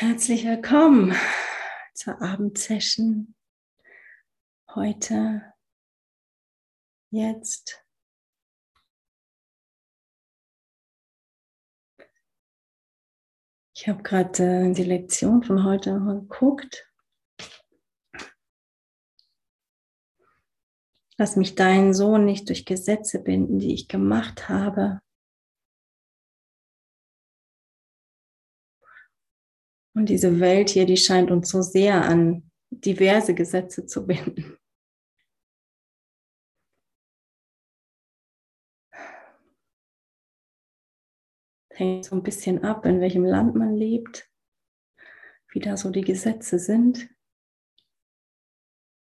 Herzlich willkommen zur Abendsession heute, jetzt. Ich habe gerade äh, die Lektion von heute geguckt. Lass mich deinen Sohn nicht durch Gesetze binden, die ich gemacht habe. Und diese Welt hier, die scheint uns so sehr an diverse Gesetze zu binden. Hängt so ein bisschen ab, in welchem Land man lebt, wie da so die Gesetze sind.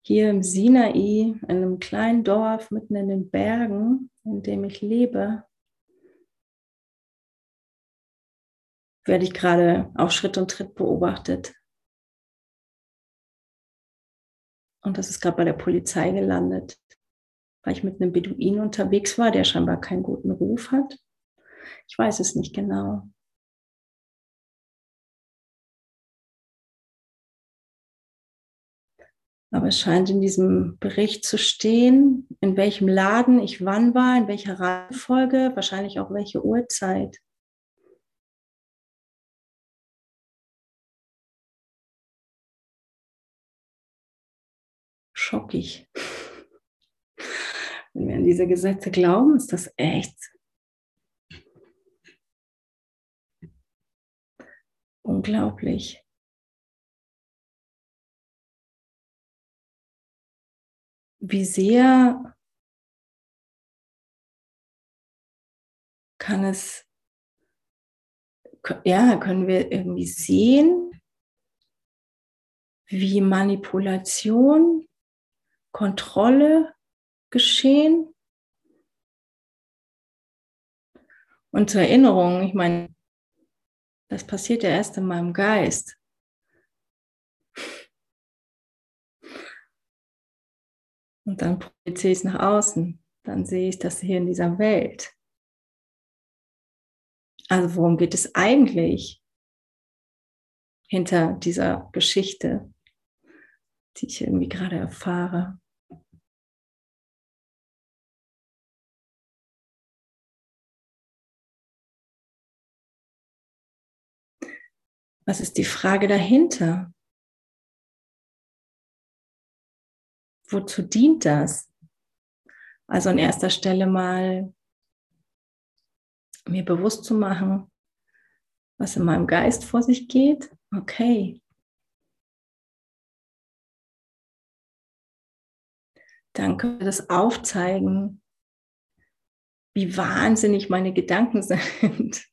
Hier im Sinai, in einem kleinen Dorf mitten in den Bergen, in dem ich lebe, werde ich gerade auf Schritt und Tritt beobachtet. Und das ist gerade bei der Polizei gelandet, weil ich mit einem Beduin unterwegs war, der scheinbar keinen guten Ruf hat. Ich weiß es nicht genau. Aber es scheint in diesem Bericht zu stehen, in welchem Laden ich wann war, in welcher Reihenfolge, wahrscheinlich auch welche Uhrzeit. Schockig. Wenn wir an diese Gesetze glauben, ist das echt unglaublich. Wie sehr kann es, ja, können wir irgendwie sehen, wie Manipulation Kontrolle geschehen. Und zur Erinnerung, ich meine, das passiert ja erst in meinem Geist. Und dann projiziere ich es nach außen. Dann sehe ich das hier in dieser Welt. Also worum geht es eigentlich hinter dieser Geschichte? die ich irgendwie gerade erfahre. Was ist die Frage dahinter? Wozu dient das? Also an erster Stelle mal mir bewusst zu machen, was in meinem Geist vor sich geht. Okay, dann könnte das aufzeigen, wie wahnsinnig meine Gedanken sind.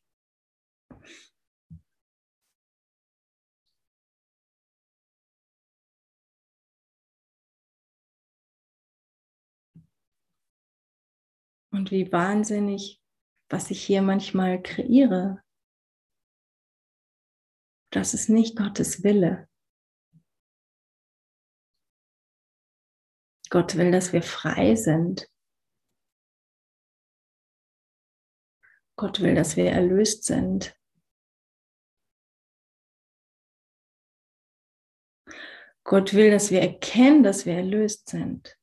Und wie wahnsinnig, was ich hier manchmal kreiere. Das ist nicht Gottes Wille. Gott will, dass wir frei sind. Gott will, dass wir erlöst sind. Gott will, dass wir erkennen, dass wir erlöst sind.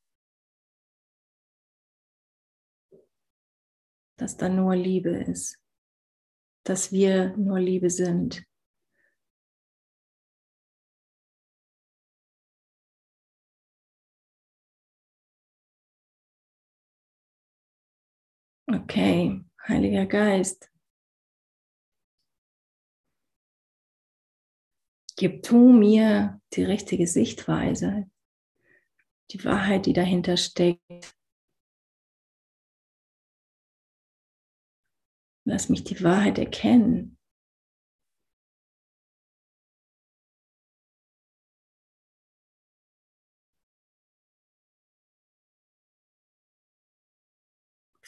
Dass da nur Liebe ist. Dass wir nur Liebe sind. Okay, Heiliger Geist. Gib du mir die richtige Sichtweise, die Wahrheit, die dahinter steckt. Lass mich die Wahrheit erkennen.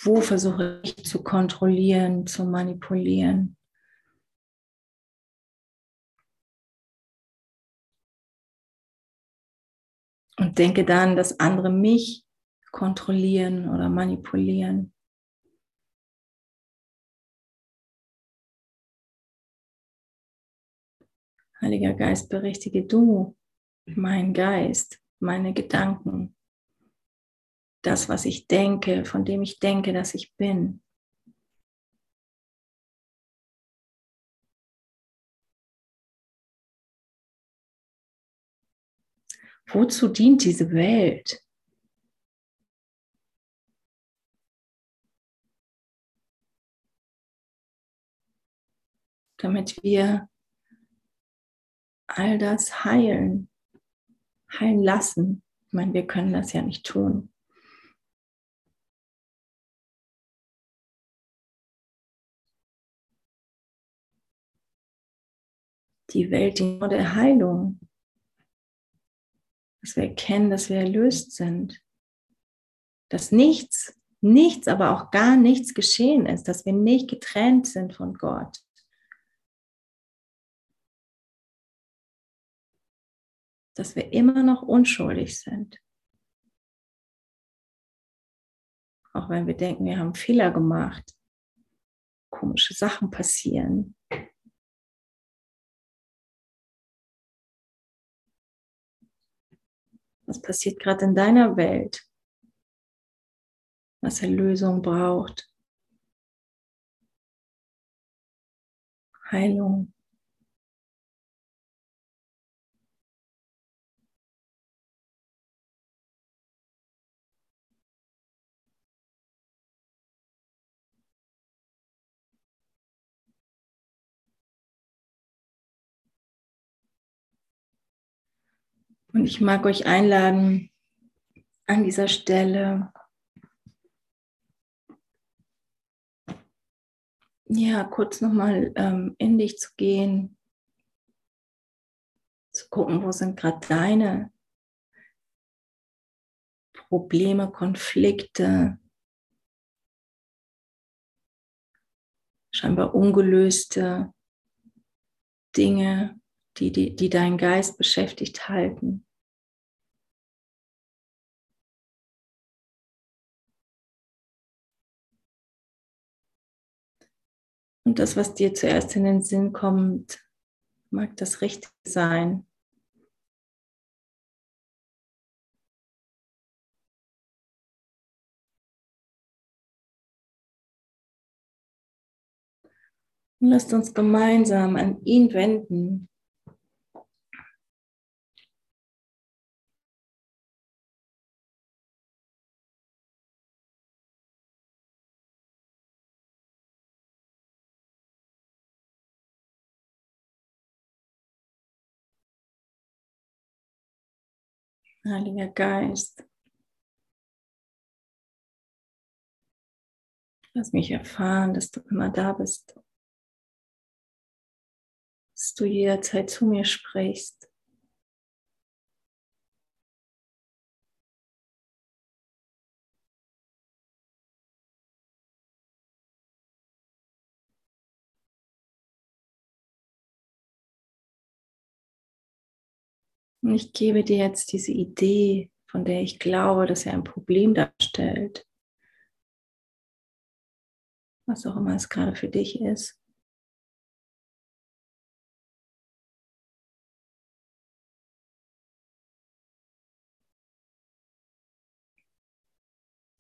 Wo versuche ich zu kontrollieren, zu manipulieren? Und denke dann, dass andere mich kontrollieren oder manipulieren. Heiliger Geist, berichtige du mein Geist, meine Gedanken, das, was ich denke, von dem ich denke, dass ich bin. Wozu dient diese Welt? Damit wir all das heilen, heilen lassen. Ich meine, wir können das ja nicht tun. Die Welt dient nur der Heilung. Dass wir erkennen, dass wir erlöst sind. Dass nichts, nichts, aber auch gar nichts geschehen ist. Dass wir nicht getrennt sind von Gott. Dass wir immer noch unschuldig sind. Auch wenn wir denken, wir haben Fehler gemacht, komische Sachen passieren. Was passiert gerade in deiner Welt? Was Erlösung braucht? Heilung. Und ich mag euch einladen, an dieser Stelle, ja, kurz nochmal ähm, in dich zu gehen, zu gucken, wo sind gerade deine Probleme, Konflikte, scheinbar ungelöste Dinge, die, die, die deinen Geist beschäftigt halten. Und das, was dir zuerst in den Sinn kommt, mag das Richtige sein. Und lasst uns gemeinsam an ihn wenden. Heiliger Geist, lass mich erfahren, dass du immer da bist, dass du jederzeit zu mir sprichst. Und ich gebe dir jetzt diese Idee, von der ich glaube, dass er ein Problem darstellt. Was auch immer es gerade für dich ist.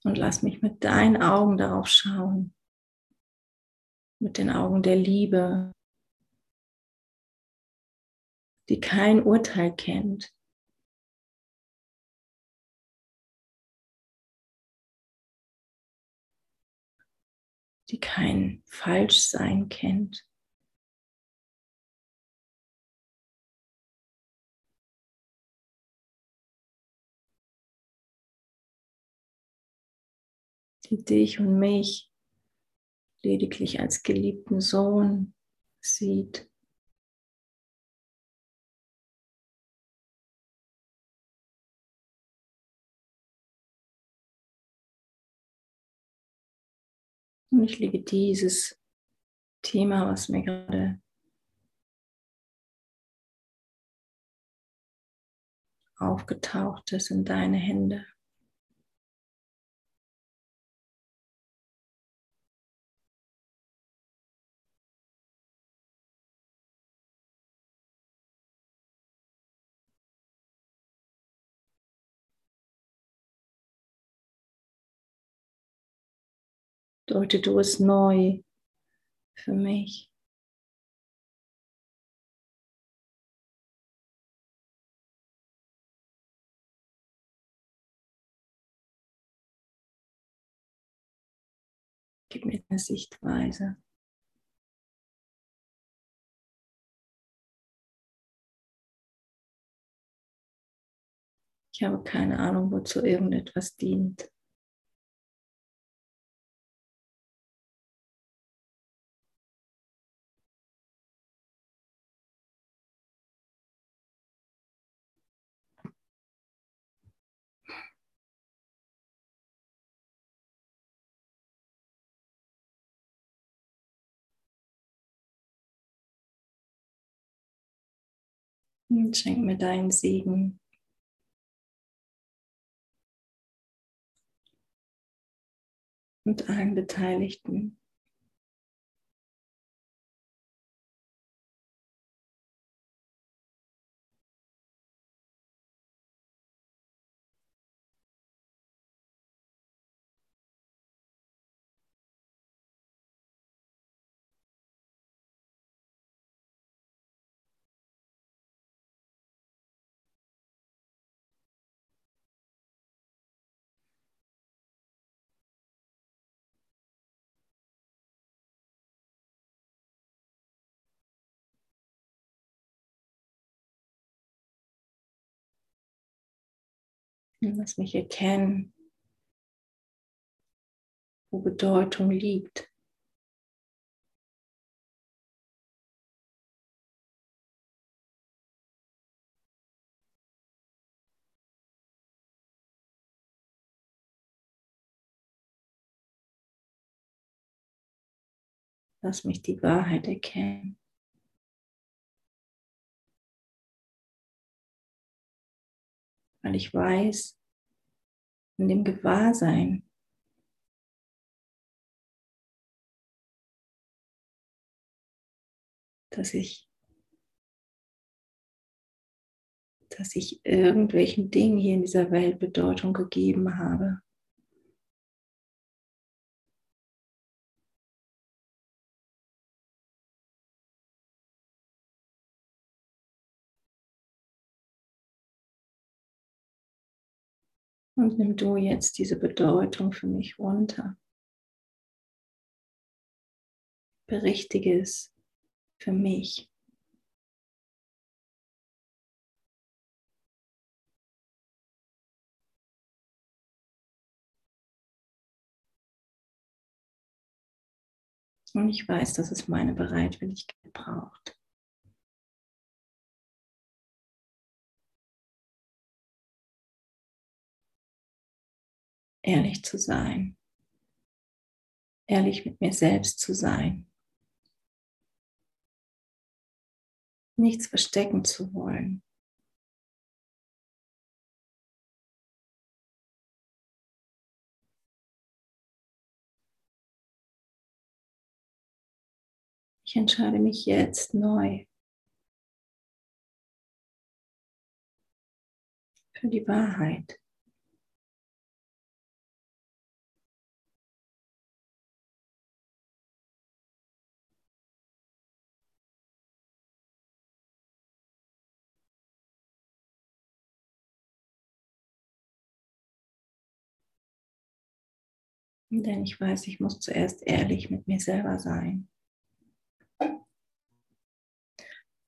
Und lass mich mit deinen Augen darauf schauen. Mit den Augen der Liebe, die kein Urteil kennt. die kein Falschsein kennt. die dich und mich lediglich als geliebten Sohn sieht. Und ich lege dieses Thema, was mir gerade aufgetaucht ist, in deine Hände. Deute du es neu für mich. Gib mir eine Sichtweise. Ich habe keine Ahnung, wozu irgendetwas dient. Und schenk mir deinen Segen. Und allen Beteiligten. Lass mich erkennen, wo Bedeutung liegt. Lass mich die Wahrheit erkennen. Weil ich weiß, in dem Gewahrsein, dass ich, dass ich irgendwelchen Dingen hier in dieser Welt Bedeutung gegeben habe. Und nimm du jetzt diese Bedeutung für mich runter. Berichtige es für mich. Und ich weiß, dass es meine Bereitwilligkeit braucht. Ehrlich zu sein, ehrlich mit mir selbst zu sein, nichts verstecken zu wollen. Ich entscheide mich jetzt neu für die Wahrheit. Denn ich weiß, ich muss zuerst ehrlich mit mir selber sein.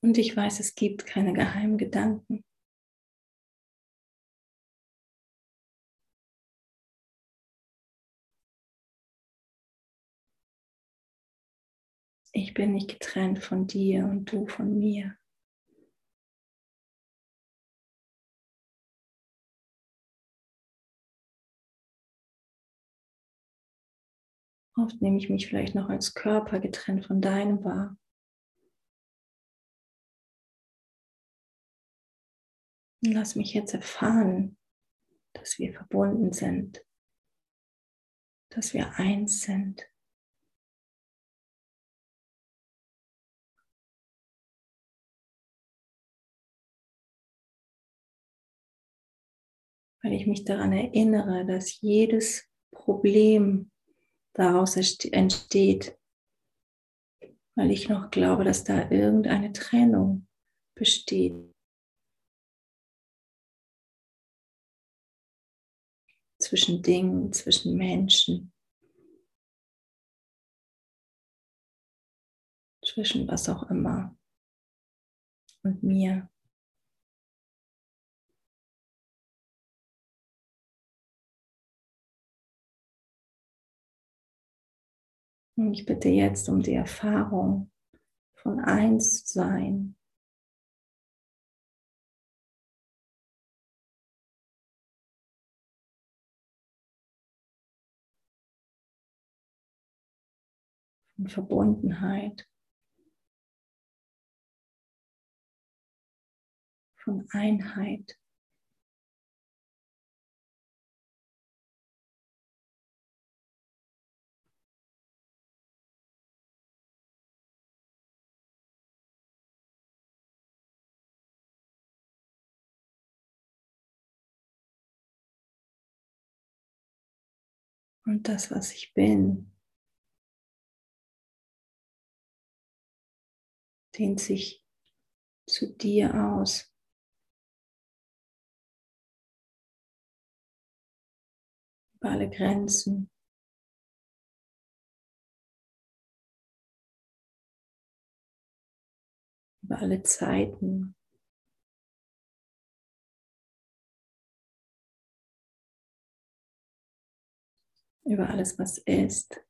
Und ich weiß, es gibt keine geheimen Gedanken. Ich bin nicht getrennt von dir und du von mir. Oft nehme ich mich vielleicht noch als Körper getrennt von deinem wahr. Lass mich jetzt erfahren, dass wir verbunden sind, dass wir eins sind. Weil ich mich daran erinnere, dass jedes Problem daraus entsteht, weil ich noch glaube, dass da irgendeine Trennung besteht. Zwischen Dingen, zwischen Menschen, zwischen was auch immer und mir. Und ich bitte jetzt um die Erfahrung von Einssein. Von Verbundenheit. Von Einheit. Und das, was ich bin, dehnt sich zu dir aus. Über alle Grenzen. Über alle Zeiten. Über alles, was ist.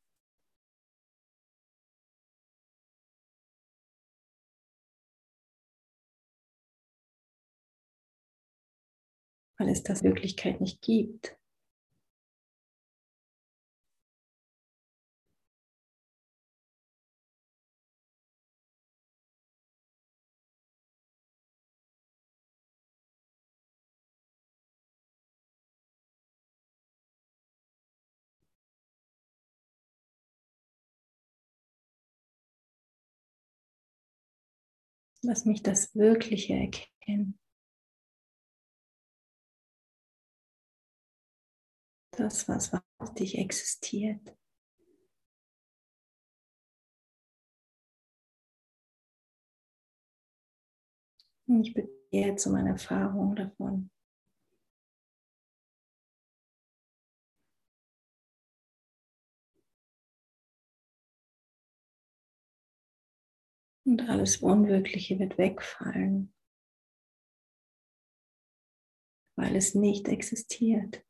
Weil es das Wirklichkeit nicht gibt. Lass mich das Wirkliche erkennen. Das, was wahrhaftig existiert. Und ich bitte jetzt um eine Erfahrung davon. Und alles Unwirkliche wird wegfallen, weil es nicht existiert.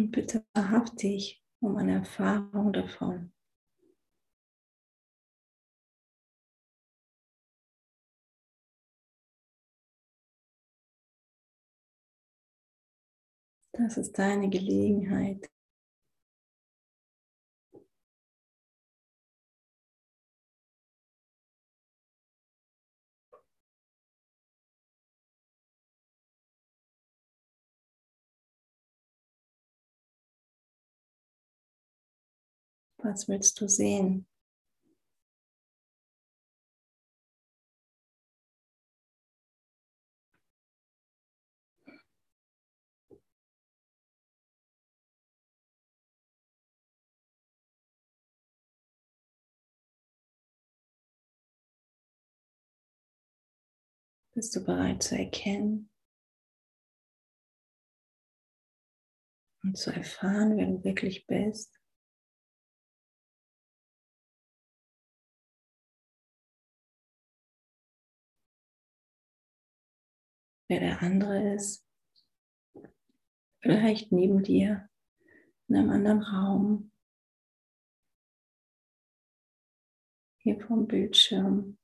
Und bitte wahrhaftig um eine Erfahrung davon. Das ist deine Gelegenheit. Was willst du sehen? Bist du bereit zu erkennen und zu erfahren, wer du wirklich bist? Wer der andere ist. Vielleicht neben dir in einem anderen Raum. Hier vom Bildschirm.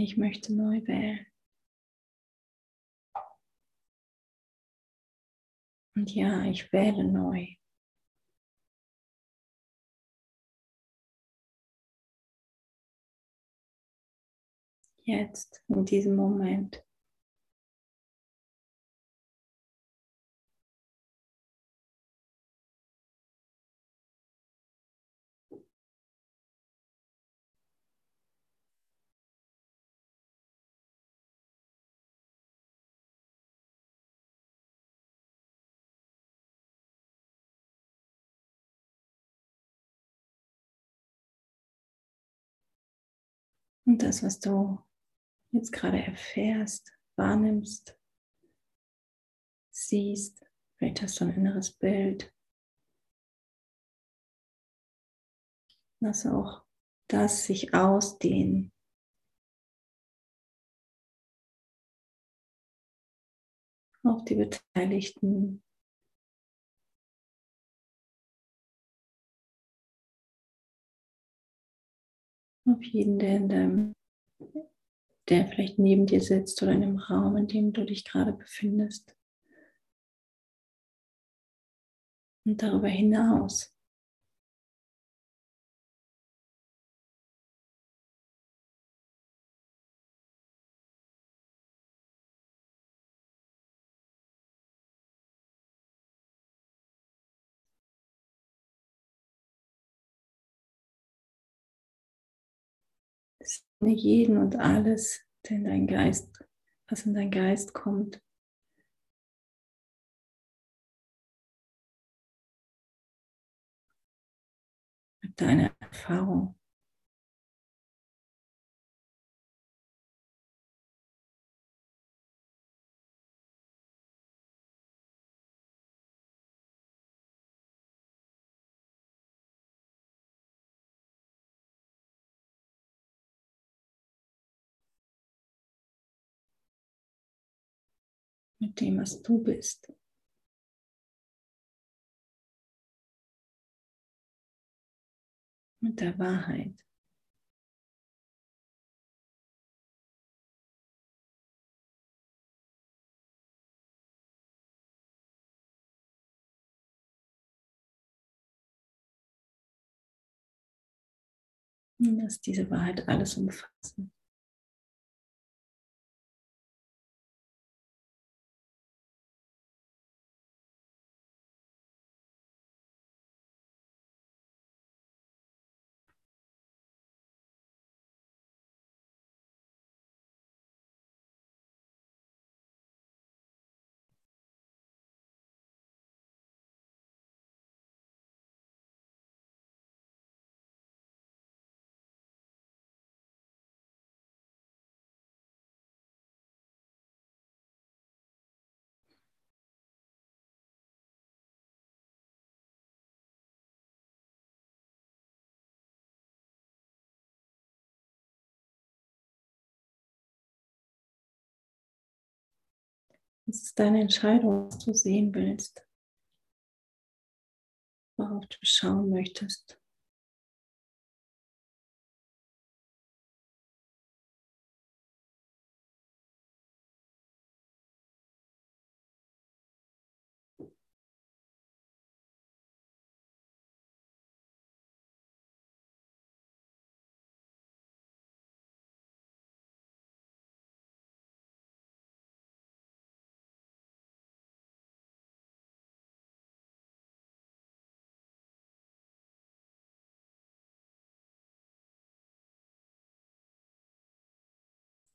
Ich möchte neu wählen. Und ja, ich wähle neu. Jetzt, in diesem Moment. Und das, was du jetzt gerade erfährst, wahrnimmst, siehst, vielleicht hast du ein inneres Bild. Lass auch das sich ausdehnen. Auf die Beteiligten, auf jeden, der in deinem, der vielleicht neben dir sitzt oder in dem Raum, in dem du dich gerade befindest. Und darüber hinaus. Jeden und alles, der in dein Geist, was in dein Geist kommt. Mit deiner Erfahrung. Mit dem, was du bist. Mit der Wahrheit. Und dass diese Wahrheit alles umfassen. Es ist deine Entscheidung, was du sehen willst, worauf du schauen möchtest.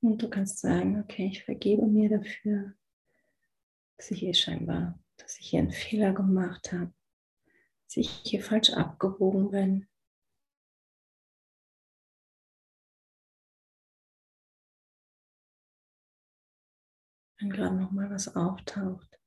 Und du kannst sagen, okay, ich vergebe mir dafür, dass ich hier scheinbar, dass ich hier einen Fehler gemacht habe, dass ich hier falsch abgewogen bin. Wenn gerade noch mal was auftaucht.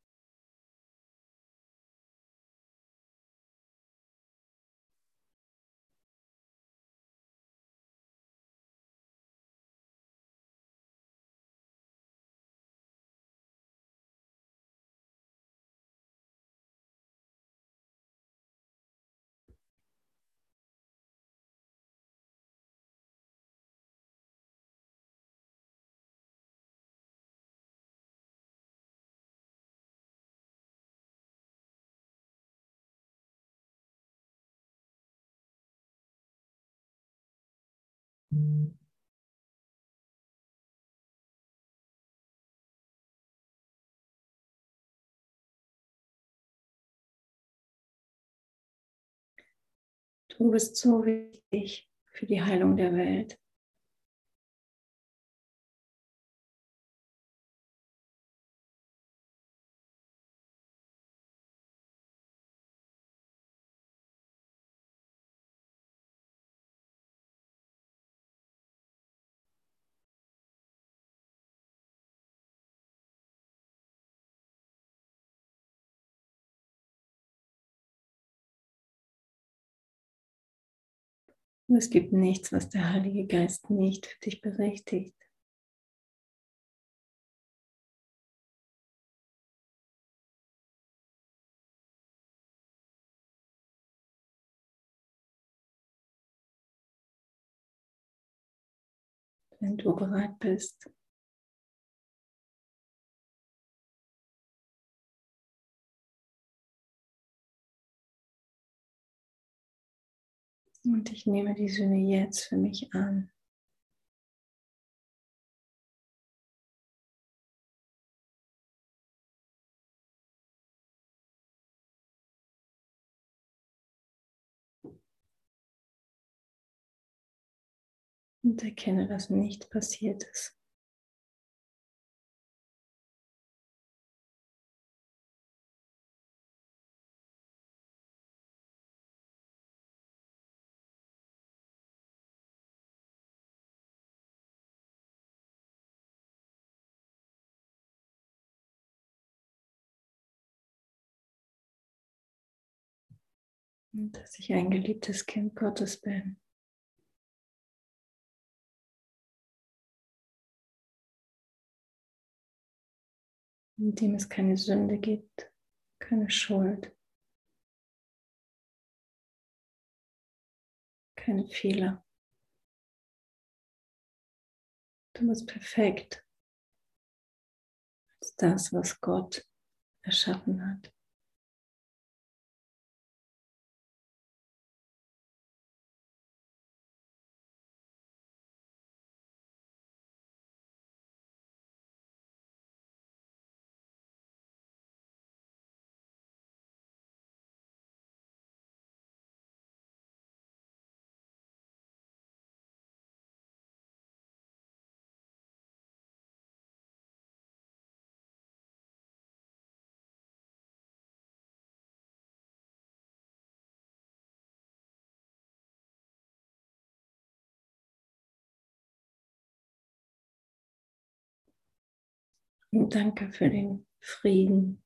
Du bist so wichtig für die Heilung der Welt. Und es gibt nichts, was der Heilige Geist nicht für dich berechtigt. Wenn du bereit bist, Und ich nehme die Sühne jetzt für mich an. Und erkenne, dass nichts passiert ist. Dass ich ein geliebtes Kind Gottes bin. in dem es keine Sünde gibt, keine Schuld, keine Fehler. Du bist perfekt als das, was Gott erschaffen hat. Und danke für den Frieden,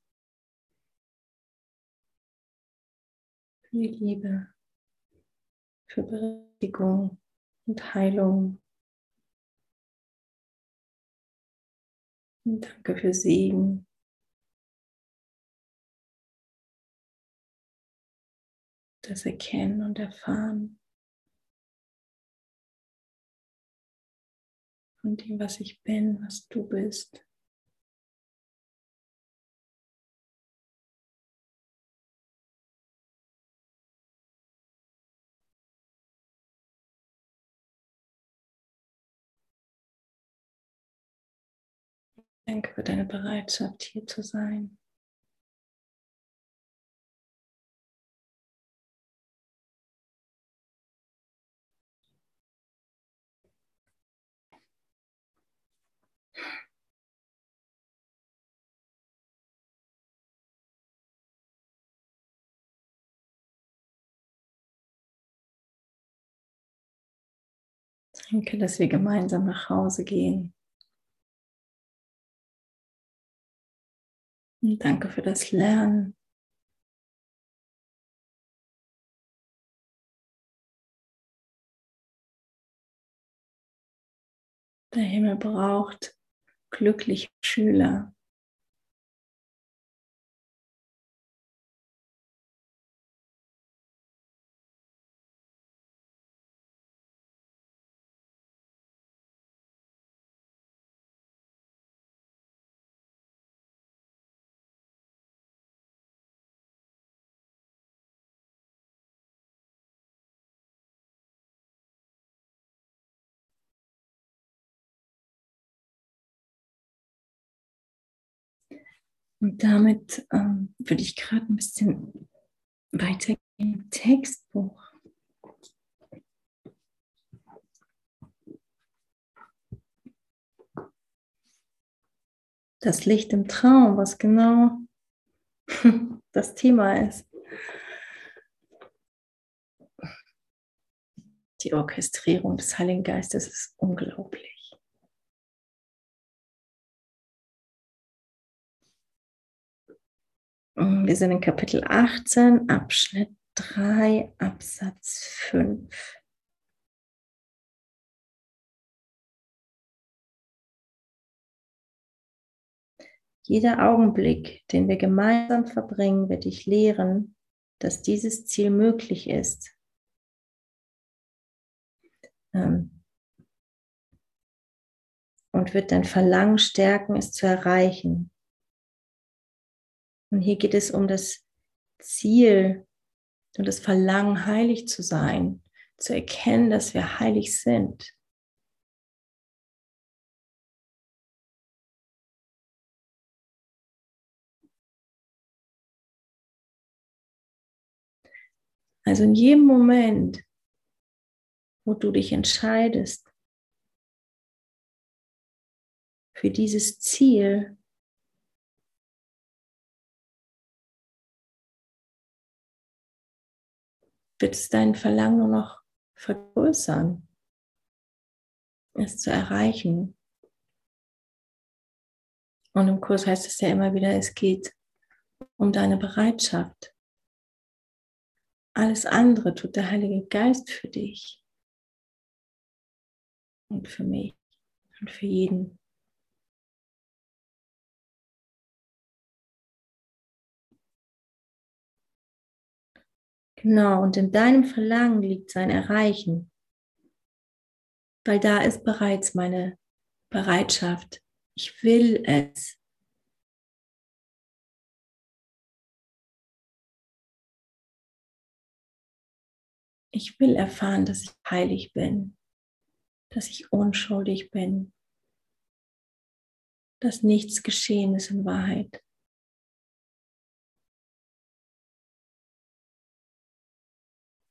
für die Liebe, für Berechtigung und Heilung. Und danke für Segen. Das Erkennen und Erfahren von dem, was ich bin, was du bist. Danke für deine Bereitschaft, hier zu sein. Danke, dass wir gemeinsam nach Hause gehen. Und danke für das Lernen. Der Himmel braucht glückliche Schüler. Und damit ähm, würde ich gerade ein bisschen weitergehen im Textbuch. Das Licht im Traum, was genau das Thema ist. Die Orchestrierung des Heiligen Geistes ist unglaublich. Wir sind in Kapitel 18, Abschnitt 3, Absatz 5. Jeder Augenblick, den wir gemeinsam verbringen, wird dich lehren, dass dieses Ziel möglich ist. Ähm, und wird dein Verlangen stärken, es zu erreichen. Und hier geht es um das Ziel und das Verlangen, heilig zu sein, zu erkennen, dass wir heilig sind. Also in jedem Moment, wo du dich entscheidest für dieses Ziel, wird es dein Verlangen nur noch vergrößern, es zu erreichen. Und im Kurs heißt es ja immer wieder, es geht um deine Bereitschaft. Alles andere tut der Heilige Geist für dich und für mich und für jeden. Genau, und in deinem Verlangen liegt sein Erreichen, weil da ist bereits meine Bereitschaft. Ich will es. Ich will erfahren, dass ich heilig bin, dass ich unschuldig bin, dass nichts geschehen ist in Wahrheit.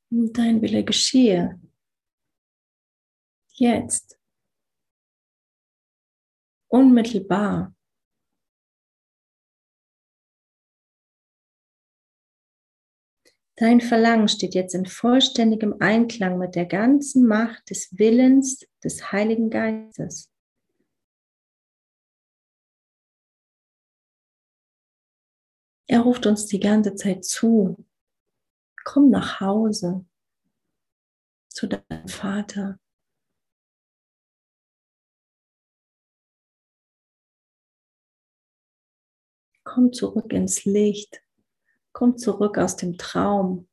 Dein Wille geschehe. Jetzt. Unmittelbar. Dein Verlangen steht jetzt in vollständigem Einklang mit der ganzen Macht des Willens des Heiligen Geistes. Er ruft uns die ganze Zeit zu, komm nach Hause zu deinem Vater. Komm zurück ins Licht. Komm zurück aus dem Traum,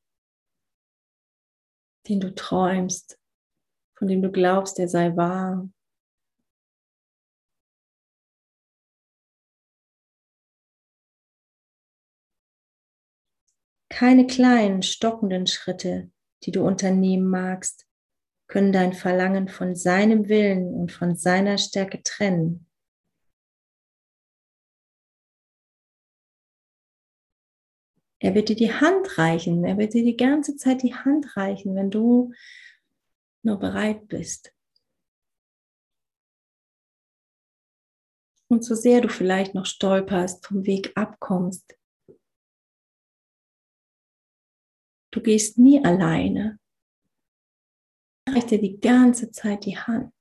den du träumst, von dem du glaubst, er sei wahr. Keine kleinen, stockenden Schritte, die du unternehmen magst, können dein Verlangen von seinem Willen und von seiner Stärke trennen. Er wird dir die Hand reichen, er wird dir die ganze Zeit die Hand reichen, wenn du nur bereit bist. Und so sehr du vielleicht noch stolperst, vom Weg abkommst, Du gehst nie alleine. Reicht dir die ganze Zeit die Hand.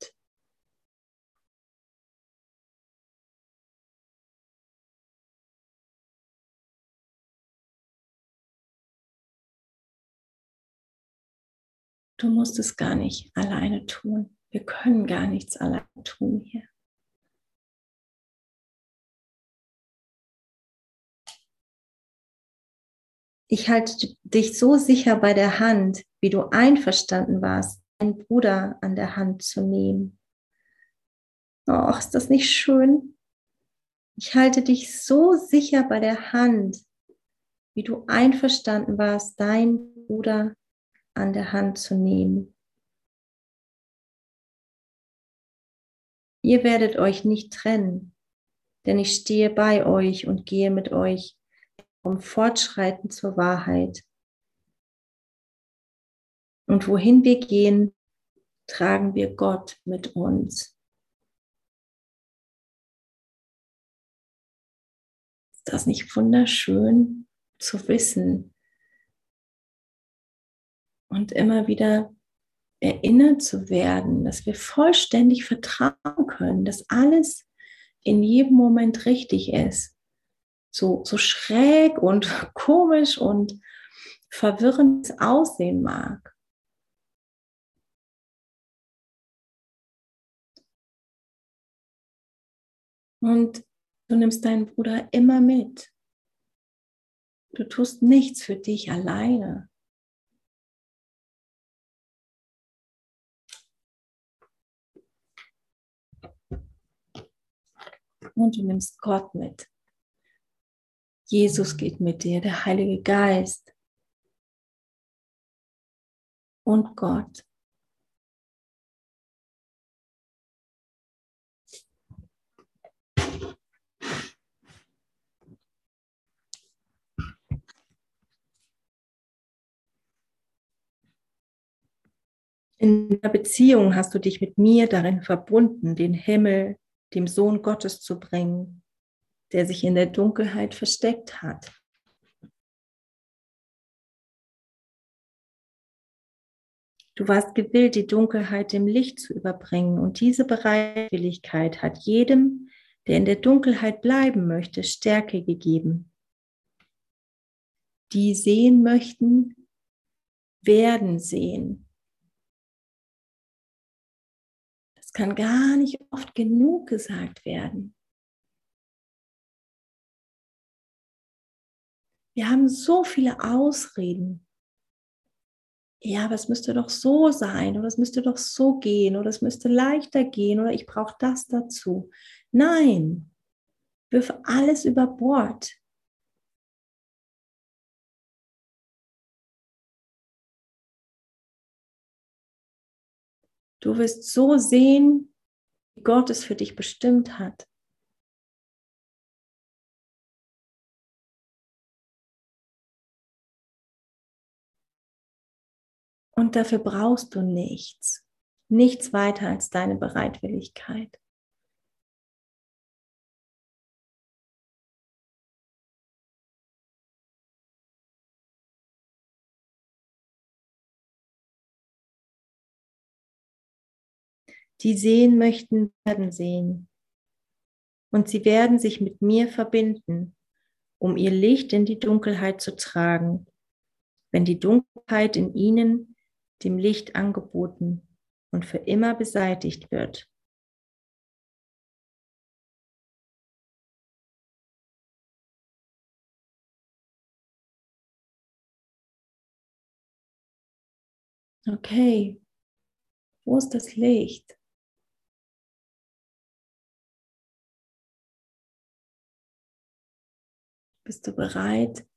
Du musst es gar nicht alleine tun. Wir können gar nichts alleine tun hier. Ich halte dich so sicher bei der Hand, wie du einverstanden warst, deinen Bruder an der Hand zu nehmen. Oh, ist das nicht schön? Ich halte dich so sicher bei der Hand, wie du einverstanden warst, deinen Bruder an der Hand zu nehmen. Ihr werdet euch nicht trennen, denn ich stehe bei euch und gehe mit euch um Fortschreiten zur Wahrheit. Und wohin wir gehen, tragen wir Gott mit uns. Ist das nicht wunderschön zu wissen und immer wieder erinnert zu werden, dass wir vollständig vertrauen können, dass alles in jedem Moment richtig ist. So, so schräg und komisch und verwirrend aussehen mag. Und du nimmst deinen Bruder immer mit. Du tust nichts für dich alleine. Und du nimmst Gott mit. Jesus geht mit dir, der Heilige Geist und Gott. In der Beziehung hast du dich mit mir darin verbunden, den Himmel dem Sohn Gottes zu bringen, der sich in der Dunkelheit versteckt hat. Du warst gewillt, die Dunkelheit dem Licht zu überbringen und diese Bereitwilligkeit hat jedem, der in der Dunkelheit bleiben möchte, Stärke gegeben. Die sehen möchten, werden sehen. kann gar nicht oft genug gesagt werden. Wir haben so viele Ausreden. Ja, aber es müsste doch so sein oder es müsste doch so gehen oder es müsste leichter gehen oder ich brauche das dazu. Nein, wirf alles über Bord. Du wirst so sehen, wie Gott es für dich bestimmt hat. Und dafür brauchst du nichts, nichts weiter als deine Bereitwilligkeit. die sehen möchten, werden sehen. Und sie werden sich mit mir verbinden, um ihr Licht in die Dunkelheit zu tragen, wenn die Dunkelheit in ihnen dem Licht angeboten und für immer beseitigt wird. Okay, wo ist das Licht? Bist du bereit,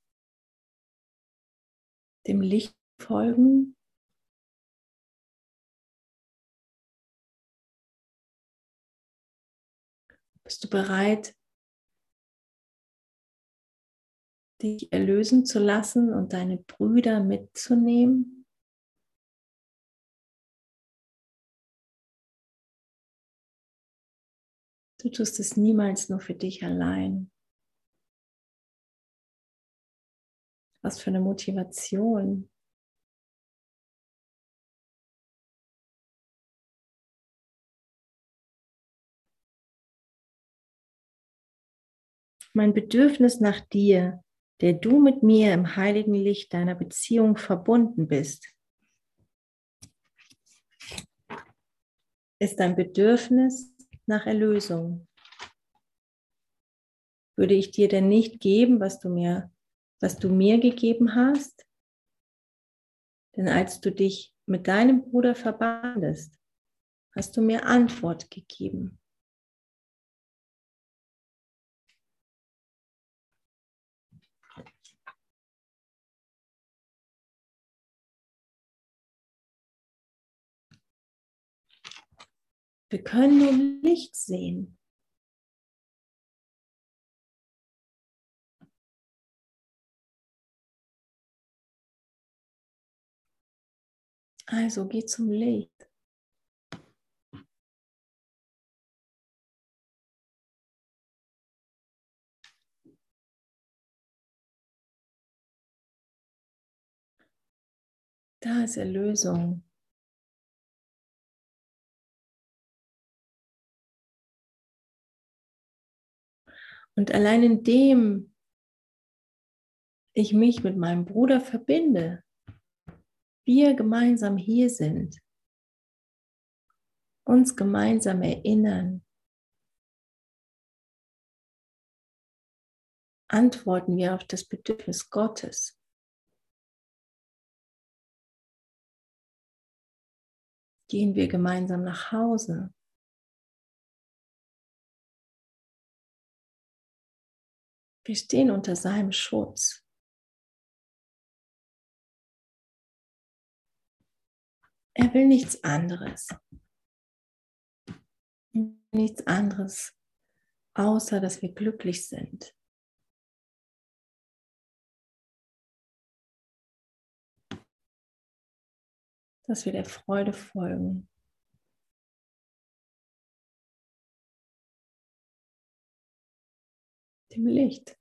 dem Licht folgen? Bist du bereit, dich erlösen zu lassen und deine Brüder mitzunehmen? Du tust es niemals nur für dich allein. Was für eine Motivation. Mein Bedürfnis nach dir, der du mit mir im heiligen Licht deiner Beziehung verbunden bist, ist ein Bedürfnis nach Erlösung. Würde ich dir denn nicht geben, was du mir was du mir gegeben hast. Denn als du dich mit deinem Bruder verbandest, hast du mir Antwort gegeben. Wir können nur Licht sehen. Also geh zum Licht. Da ist Erlösung. Und allein indem ich mich mit meinem Bruder verbinde, wir gemeinsam hier sind, uns gemeinsam erinnern, antworten wir auf das Bedürfnis Gottes. Gehen wir gemeinsam nach Hause. Wir stehen unter seinem Schutz. Er will nichts anderes. Nichts anderes, außer dass wir glücklich sind. Dass wir der Freude folgen. Dem Licht.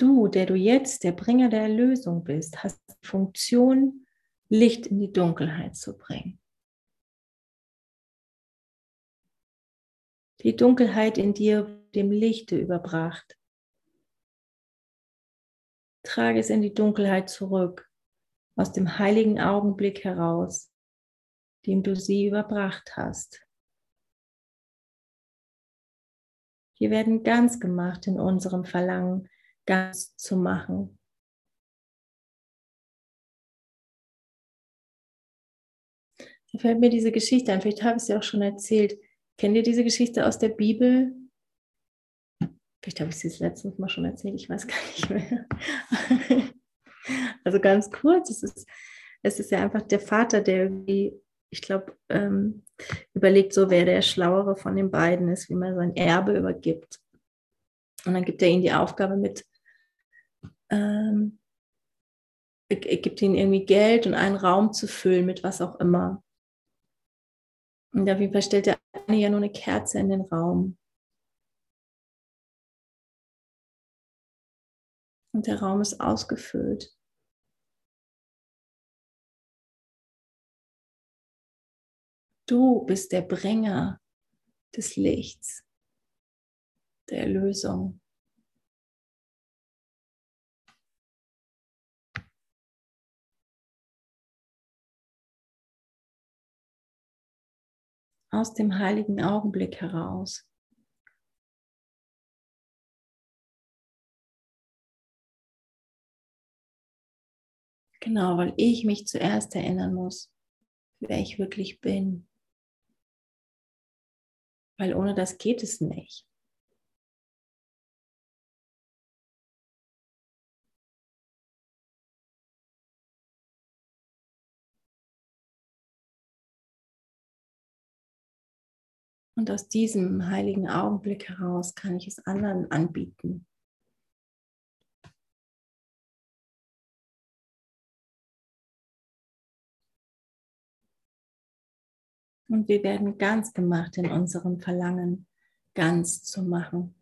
Du, der du jetzt der Bringer der Erlösung bist, hast die Funktion, Licht in die Dunkelheit zu bringen. Die Dunkelheit in dir dem Lichte überbracht. Trage es in die Dunkelheit zurück, aus dem heiligen Augenblick heraus, dem du sie überbracht hast. Wir werden ganz gemacht in unserem Verlangen, ganz zu machen. Da fällt mir diese Geschichte ein, vielleicht habe ich sie auch schon erzählt. Kennt ihr diese Geschichte aus der Bibel? Vielleicht habe ich sie das letzte Mal schon erzählt, ich weiß gar nicht mehr. Also ganz kurz, es ist, es ist ja einfach der Vater, der irgendwie, ich glaube, ähm, überlegt so, wer der Schlauere von den beiden ist, wie man sein Erbe übergibt. Und dann gibt er ihnen die Aufgabe mit, ähm, gibt ihnen irgendwie Geld und einen Raum zu füllen mit was auch immer. Und auf jeden Fall stellt der eine ja nur eine Kerze in den Raum. Und der Raum ist ausgefüllt. Du bist der Bringer des Lichts, der Erlösung. aus dem heiligen Augenblick heraus. Genau, weil ich mich zuerst erinnern muss, wer ich wirklich bin. Weil ohne das geht es nicht. Und aus diesem heiligen Augenblick heraus kann ich es anderen anbieten. Und wir werden ganz gemacht in unserem Verlangen, ganz zu machen.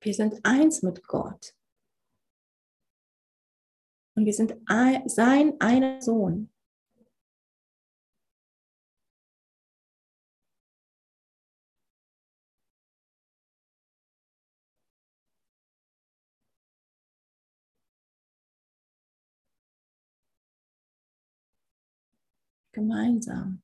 Wir sind eins mit Gott. Und wir sind sein einer Sohn. Gemeinsam.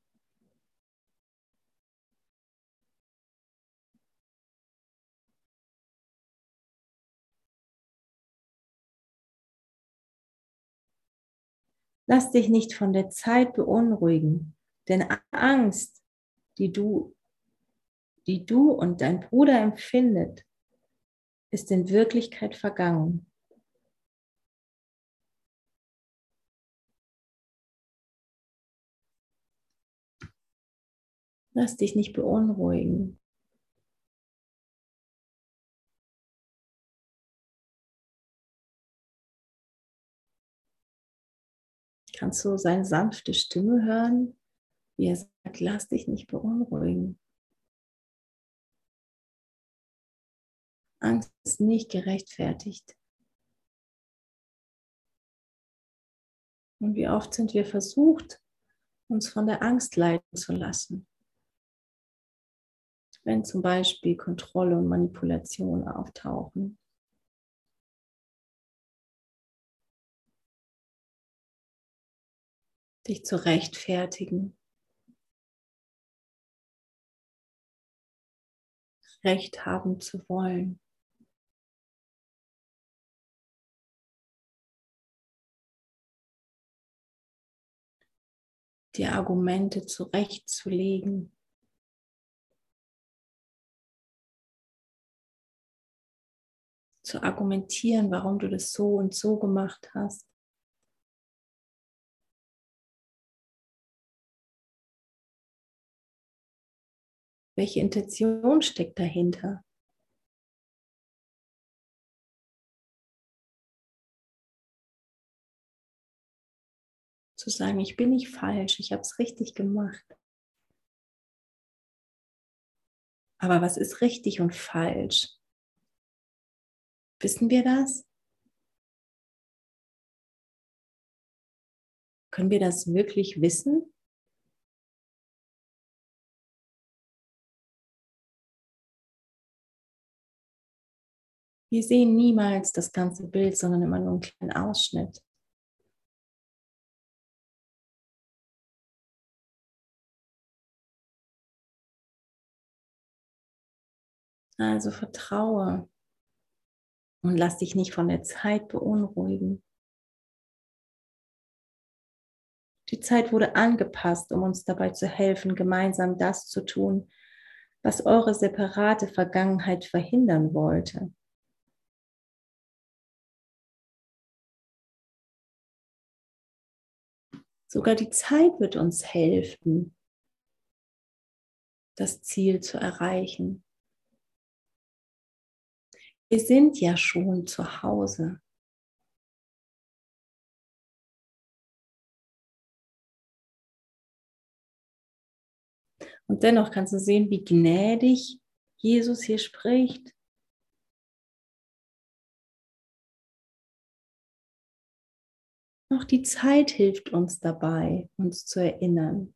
Lass dich nicht von der Zeit beunruhigen, denn Angst, die du, die du und dein Bruder empfindet, ist in Wirklichkeit vergangen. Lass dich nicht beunruhigen. Kannst du seine sanfte Stimme hören, wie er sagt, lass dich nicht beunruhigen. Angst ist nicht gerechtfertigt. Und wie oft sind wir versucht, uns von der Angst leiten zu lassen. Wenn zum Beispiel Kontrolle und Manipulation auftauchen. Dich zu rechtfertigen. Recht haben zu wollen. die Argumente zurechtzulegen. Zu argumentieren, warum du das so und so gemacht hast. Welche Intention steckt dahinter? zu sagen, ich bin nicht falsch, ich habe es richtig gemacht. Aber was ist richtig und falsch? Wissen wir das? Können wir das wirklich wissen? Wir sehen niemals das ganze Bild, sondern immer nur einen kleinen Ausschnitt. Also vertraue und lass dich nicht von der Zeit beunruhigen. Die Zeit wurde angepasst, um uns dabei zu helfen, gemeinsam das zu tun, was eure separate Vergangenheit verhindern wollte. Sogar die Zeit wird uns helfen, das Ziel zu erreichen. Wir sind ja schon zu Hause. Und dennoch kannst du sehen, wie gnädig Jesus hier spricht. Auch die Zeit hilft uns dabei, uns zu erinnern.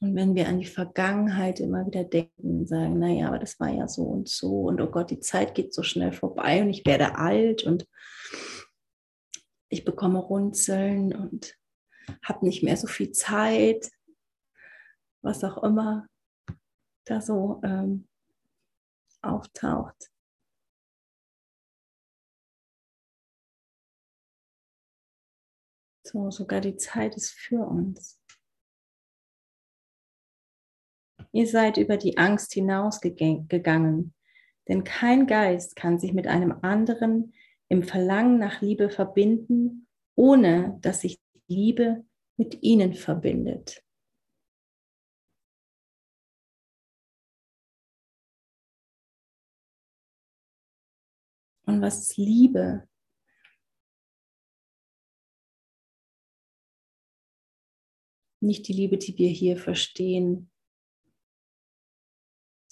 Und wenn wir an die Vergangenheit immer wieder denken und sagen, naja, aber das war ja so und so und oh Gott, die Zeit geht so schnell vorbei und ich werde alt und ich bekomme Runzeln und habe nicht mehr so viel Zeit, was auch immer da so ähm, auftaucht. So, sogar die Zeit ist für uns. Ihr seid über die Angst hinausgegangen, denn kein Geist kann sich mit einem anderen im Verlangen nach Liebe verbinden, ohne dass sich Liebe mit ihnen verbindet. Und was ist Liebe? Nicht die Liebe, die wir hier verstehen,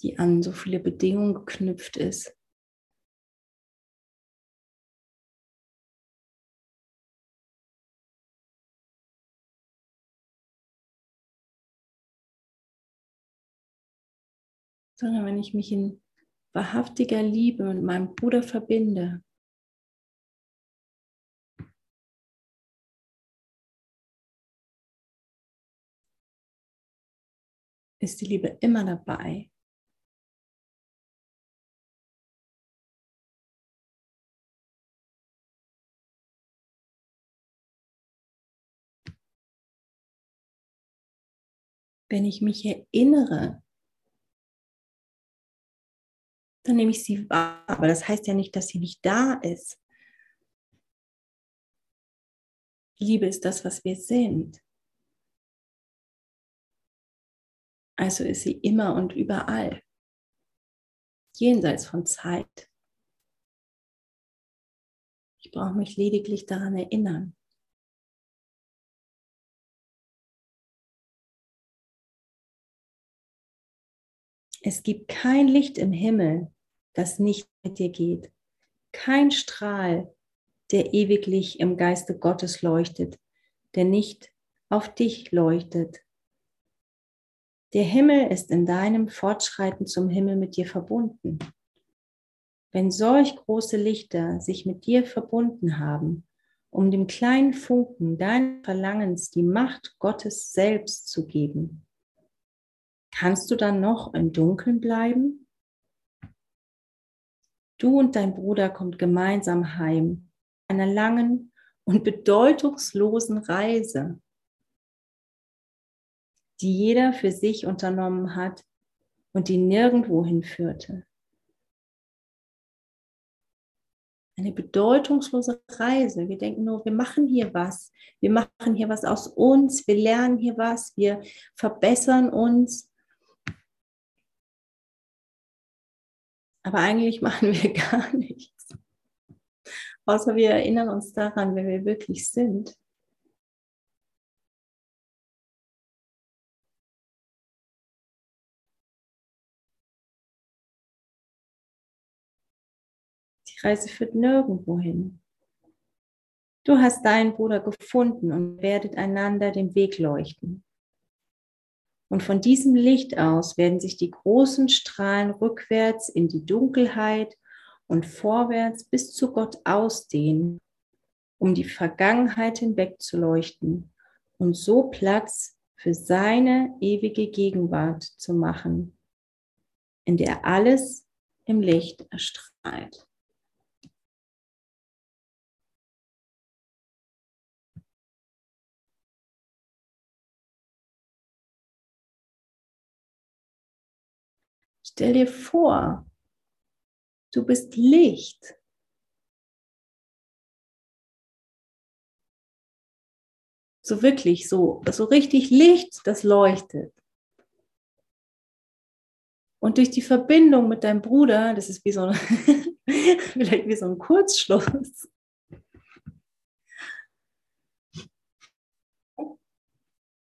die an so viele Bedingungen geknüpft ist. Sondern wenn ich mich in wahrhaftiger Liebe mit meinem Bruder verbinde, ist die Liebe immer dabei. Wenn ich mich erinnere, dann nehme ich sie wahr. Aber das heißt ja nicht, dass sie nicht da ist. Liebe ist das, was wir sind. Also ist sie immer und überall, jenseits von Zeit. Ich brauche mich lediglich daran erinnern. Es gibt kein Licht im Himmel, das nicht mit dir geht. Kein Strahl, der ewiglich im Geiste Gottes leuchtet, der nicht auf dich leuchtet. Der Himmel ist in deinem Fortschreiten zum Himmel mit dir verbunden. Wenn solch große Lichter sich mit dir verbunden haben, um dem kleinen Funken deines Verlangens die Macht Gottes selbst zu geben, kannst du dann noch im Dunkeln bleiben? Du und dein Bruder kommt gemeinsam heim, einer langen und bedeutungslosen Reise, die jeder für sich unternommen hat und die nirgendwo hinführte. Eine bedeutungslose Reise. Wir denken nur, wir machen hier was. Wir machen hier was aus uns. Wir lernen hier was. Wir verbessern uns. Aber eigentlich machen wir gar nichts. Außer wir erinnern uns daran, wer wir wirklich sind. Die Reise führt nirgendwo hin. Du hast deinen Bruder gefunden und werdet einander den Weg leuchten. Und von diesem Licht aus werden sich die großen Strahlen rückwärts in die Dunkelheit und vorwärts bis zu Gott ausdehnen, um die Vergangenheit hinwegzuleuchten und so Platz für seine ewige Gegenwart zu machen, in der alles im Licht erstrahlt. Stell dir vor, du bist Licht. So wirklich, so, so richtig Licht, das leuchtet. Und durch die Verbindung mit deinem Bruder, das ist wie so ein, vielleicht wie so ein Kurzschluss,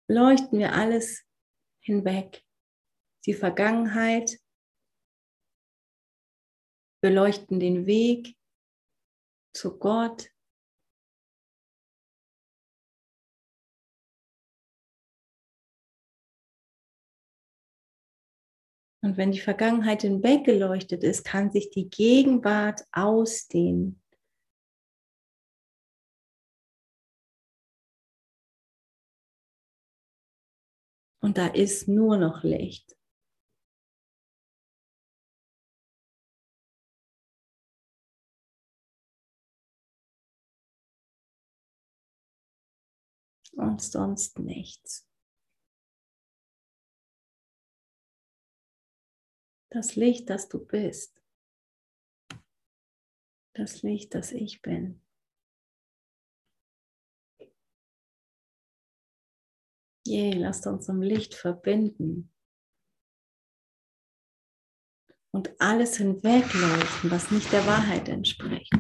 leuchten wir alles hinweg. Die Vergangenheit, beleuchten den Weg zu Gott. Und wenn die Vergangenheit hinweggeleuchtet ist, kann sich die Gegenwart ausdehnen. Und da ist nur noch Licht. Und sonst nichts. Das Licht, das du bist. Das Licht, das ich bin. Je, lasst uns im Licht verbinden und alles hinwegleuchten, was nicht der Wahrheit entspricht.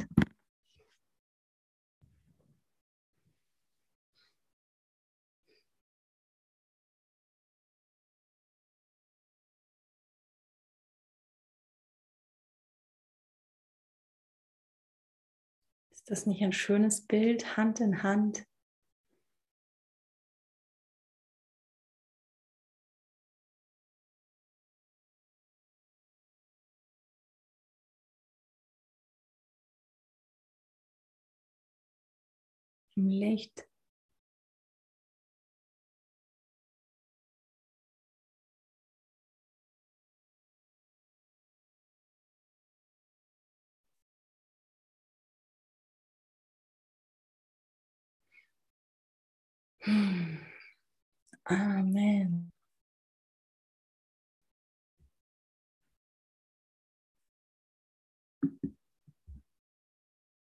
Ist das nicht ein schönes Bild, Hand in Hand? Licht. Amen.